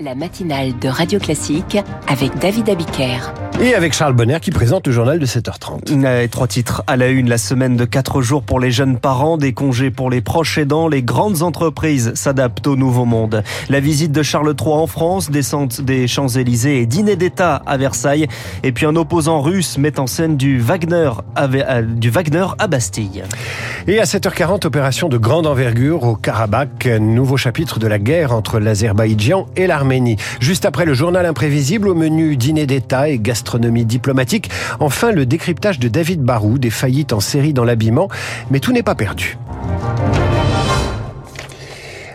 La matinale de Radio Classique avec David Abiker. Et avec Charles Bonner qui présente le journal de 7h30. trois titres à la une, la semaine de 4 jours pour les jeunes parents, des congés pour les proches aidants, les grandes entreprises s'adaptent au nouveau monde. La visite de Charles III en France, descente des Champs-Élysées et dîner d'État à Versailles. Et puis un opposant russe met en scène du Wagner à, du Wagner à Bastille. Et à 7h40, opération de grande envergure au Karabakh, nouveau chapitre de la guerre entre l'Azerbaïdjan et Juste après le journal imprévisible au menu dîner d'État et gastronomie diplomatique, enfin le décryptage de David Barou des faillites en série dans l'habillement, mais tout n'est pas perdu.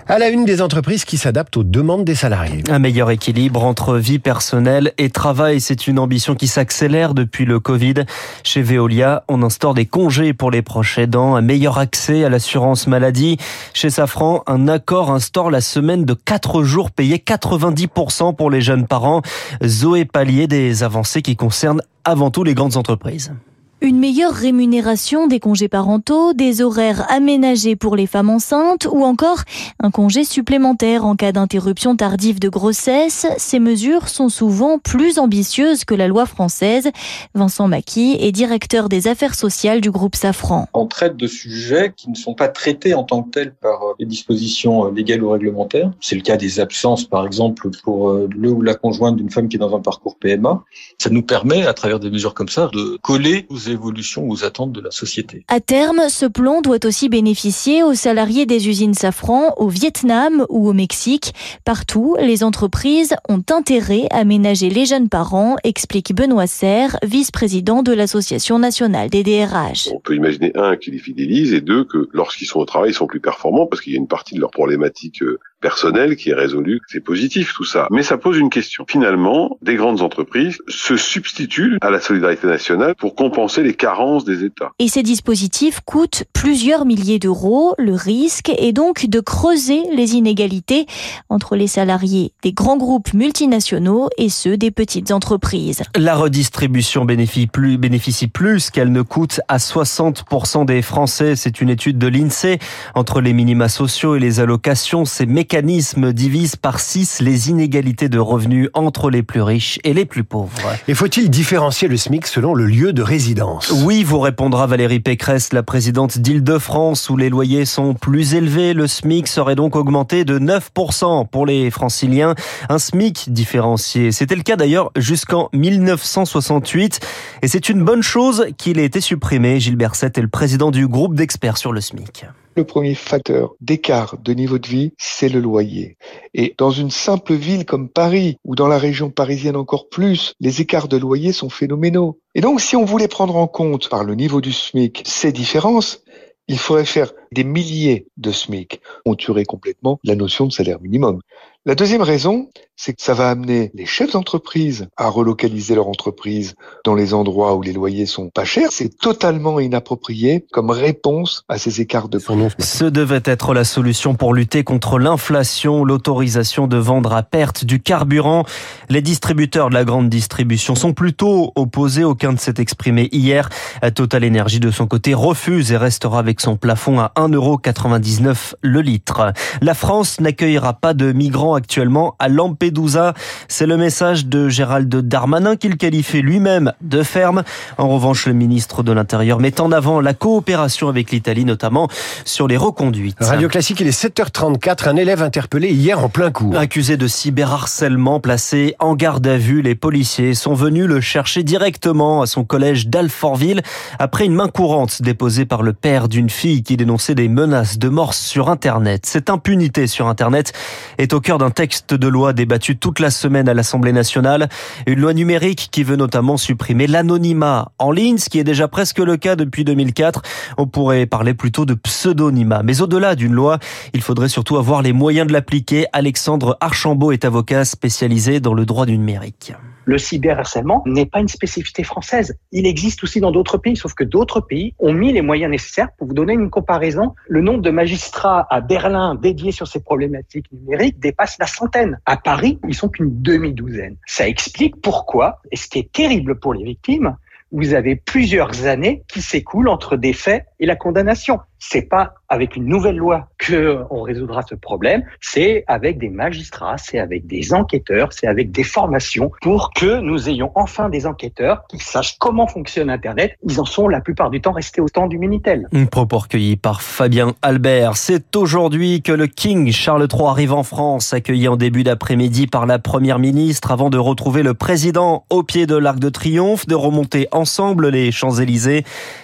À la une des entreprises qui s'adaptent aux demandes des salariés. Un meilleur équilibre entre vie personnelle et travail, c'est une ambition qui s'accélère depuis le Covid. Chez Veolia, on instaure des congés pour les proches aidants, un meilleur accès à l'assurance maladie. Chez Safran, un accord instaure la semaine de 4 jours payés 90% pour les jeunes parents. Zoé Pallier, des avancées qui concernent avant tout les grandes entreprises. Une meilleure rémunération des congés parentaux, des horaires aménagés pour les femmes enceintes ou encore un congé supplémentaire en cas d'interruption tardive de grossesse. Ces mesures sont souvent plus ambitieuses que la loi française. Vincent Maquis est directeur des affaires sociales du groupe Safran. On traite de sujets qui ne sont pas traités en tant que tels par euh, les dispositions euh, légales ou réglementaires. C'est le cas des absences, par exemple, pour euh, le ou la conjointe d'une femme qui est dans un parcours PMA. Ça nous permet, à travers des mesures comme ça, de coller aux évolutions, aux attentes de la société. À terme, ce plan doit aussi bénéficier aux salariés des usines Safran au Vietnam ou au Mexique. Partout, les entreprises ont intérêt à ménager les jeunes parents, explique Benoît Serre, vice-président de l'Association nationale des DRH. On peut imaginer, un, qu'ils les fidélisent et deux, que lorsqu'ils sont au travail, ils sont plus performants parce qu'il y a une partie de leurs problématiques euh, personnel qui est résolu, c'est positif tout ça. Mais ça pose une question. Finalement, des grandes entreprises se substituent à la solidarité nationale pour compenser les carences des États. Et ces dispositifs coûtent plusieurs milliers d'euros. Le risque est donc de creuser les inégalités entre les salariés des grands groupes multinationaux et ceux des petites entreprises. La redistribution bénéficie plus, bénéficie plus qu'elle ne coûte à 60% des Français. C'est une étude de l'INSEE. Entre les minima sociaux et les allocations, c'est mécanisme divise par 6 les inégalités de revenus entre les plus riches et les plus pauvres. Et faut-il différencier le SMIC selon le lieu de résidence? Oui, vous répondra Valérie Pécresse, la présidente d'Île-de-France, où les loyers sont plus élevés. Le SMIC serait donc augmenté de 9% pour les franciliens. Un SMIC différencié. C'était le cas d'ailleurs jusqu'en 1968. Et c'est une bonne chose qu'il ait été supprimé. Gilbert Sett est le président du groupe d'experts sur le SMIC. Le premier facteur d'écart de niveau de vie, c'est le loyer. Et dans une simple ville comme Paris, ou dans la région parisienne encore plus, les écarts de loyer sont phénoménaux. Et donc, si on voulait prendre en compte par le niveau du SMIC ces différences, il faudrait faire des milliers de SMIC. On tuerait complètement la notion de salaire minimum. La deuxième raison, c'est que ça va amener les chefs d'entreprise à relocaliser leur entreprise dans les endroits où les loyers sont pas chers. C'est totalement inapproprié comme réponse à ces écarts de prix. Ce devait être la solution pour lutter contre l'inflation, l'autorisation de vendre à perte du carburant. Les distributeurs de la grande distribution sont plutôt opposés. Aucun ne s'est exprimé hier. Total Energy de son côté refuse et restera avec son plafond à 1,99€ le litre. La France n'accueillera pas de migrants actuellement à Lampedusa. C'est le message de Gérald Darmanin qu'il qualifie lui-même de ferme. En revanche, le ministre de l'Intérieur met en avant la coopération avec l'Italie, notamment sur les reconduites. Radio Classique, il est 7h34. Un élève interpellé hier en plein cours. Accusé de cyberharcèlement, placé en garde à vue, les policiers sont venus le chercher directement à son collège d'Alfortville après une main courante déposée par le père d'une fille qui dénonçait des menaces de mort sur Internet. Cette impunité sur Internet est au cœur d'un texte de loi débattu toute la semaine à l'Assemblée nationale. Une loi numérique qui veut notamment supprimer l'anonymat en ligne, ce qui est déjà presque le cas depuis 2004. On pourrait parler plutôt de pseudonymat. Mais au-delà d'une loi, il faudrait surtout avoir les moyens de l'appliquer. Alexandre Archambault est avocat spécialisé dans le droit du numérique le cyberharcèlement n'est pas une spécificité française. Il existe aussi dans d'autres pays, sauf que d'autres pays ont mis les moyens nécessaires. Pour vous donner une comparaison, le nombre de magistrats à Berlin dédiés sur ces problématiques numériques dépasse la centaine. À Paris, ils sont qu'une demi-douzaine. Ça explique pourquoi, et ce qui est terrible pour les victimes, vous avez plusieurs années qui s'écoulent entre des faits et la condamnation. C'est pas avec une nouvelle loi que on résoudra ce problème, c'est avec des magistrats, c'est avec des enquêteurs, c'est avec des formations pour que nous ayons enfin des enquêteurs qui sachent comment fonctionne Internet. Ils en sont la plupart du temps restés au temps du Minitel. Un propos recueilli par Fabien Albert. C'est aujourd'hui que le King Charles III arrive en France, accueilli en début d'après-midi par la première ministre avant de retrouver le président au pied de l'Arc de Triomphe, de remonter ensemble les Champs-Élysées.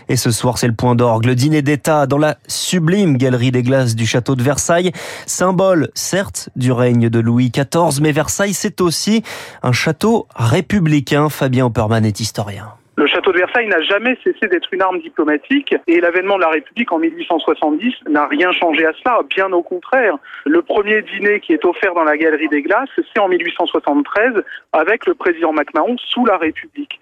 Et ce soir, c'est le point d'orgue, le dîner d'État dans la sublime galerie des glaces du château de Versailles. Symbole, certes, du règne de Louis XIV, mais Versailles, c'est aussi un château républicain. Fabien Opperman est historien. Le château de Versailles n'a jamais cessé d'être une arme diplomatique et l'avènement de la République en 1870 n'a rien changé à cela, bien au contraire. Le premier dîner qui est offert dans la Galerie des Glaces, c'est en 1873 avec le président MacMahon sous la République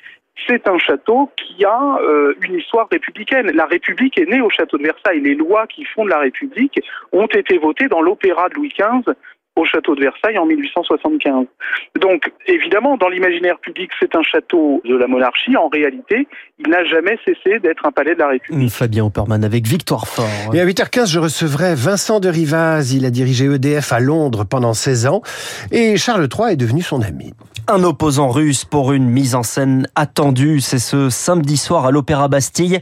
c'est un château qui a euh, une histoire républicaine. La République est née au château de Versailles. Les lois qui fondent la République ont été votées dans l'opéra de Louis XV au château de Versailles en 1875. Donc, évidemment, dans l'imaginaire public, c'est un château de la monarchie. En réalité, il n'a jamais cessé d'être un palais de la République. Fabien Opperman avec Victoire Fort. Et à 8h15, je recevrai Vincent de Rivaz. Il a dirigé EDF à Londres pendant 16 ans. Et Charles III est devenu son ami. Un opposant russe pour une mise en scène attendue. C'est ce samedi soir à l'Opéra Bastille.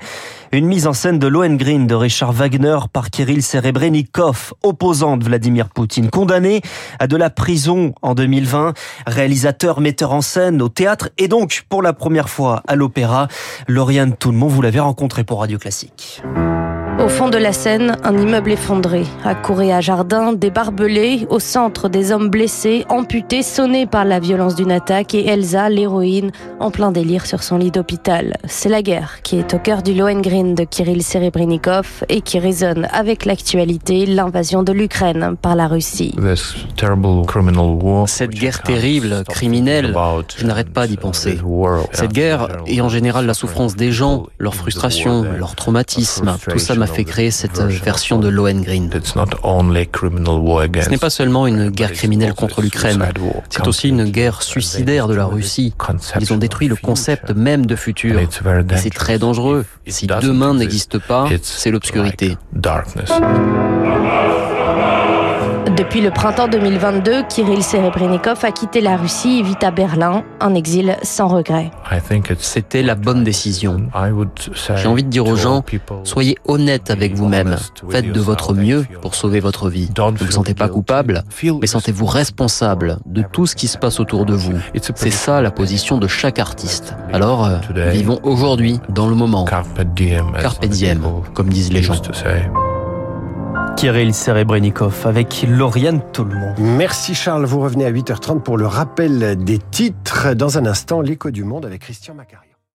Une mise en scène de Lohengrin de Richard Wagner par Kirill Serebrennikov, opposant de Vladimir Poutine, condamné à de la prison en 2020, réalisateur, metteur en scène au théâtre et donc pour la première fois à l'opéra. Lauriane Toulmont, vous l'avez rencontré pour Radio Classique. Au fond de la scène, un immeuble effondré. À à Jardin, des barbelés. Au centre, des hommes blessés, amputés, sonnés par la violence d'une attaque. Et Elsa, l'héroïne, en plein délire sur son lit d'hôpital. C'est la guerre qui est au cœur du Lohengrin de Kirill Serebrennikov et qui résonne avec l'actualité, l'invasion de l'Ukraine par la Russie. Cette guerre terrible, criminelle, je n'arrête pas d'y penser. Cette guerre et en général la souffrance des gens, leur frustration, leur traumatisme, tout ça m'a fait créer cette version de Lohengrin. Ce n'est pas seulement une guerre criminelle contre l'Ukraine, c'est aussi une guerre suicidaire de la Russie. Ils ont détruit le concept même de futur. c'est très dangereux. Si demain n'existe pas, c'est l'obscurité. Depuis le printemps 2022, Kirill Serebrennikov a quitté la Russie et vit à Berlin, en exil sans regret. C'était la bonne décision. J'ai envie de dire aux gens, soyez honnêtes avec vous-même. Faites de votre mieux pour sauver votre vie. Ne vous sentez pas coupable, mais sentez-vous responsable de tout ce qui se passe autour de vous. C'est ça la position de chaque artiste. Alors, euh, vivons aujourd'hui, dans le moment. Carpe diem, comme disent les gens. Kirill Serebrennikov avec Lauriane Toulmont. Merci Charles, vous revenez à 8h30 pour le rappel des titres. Dans un instant, l'écho du monde avec Christian Macari.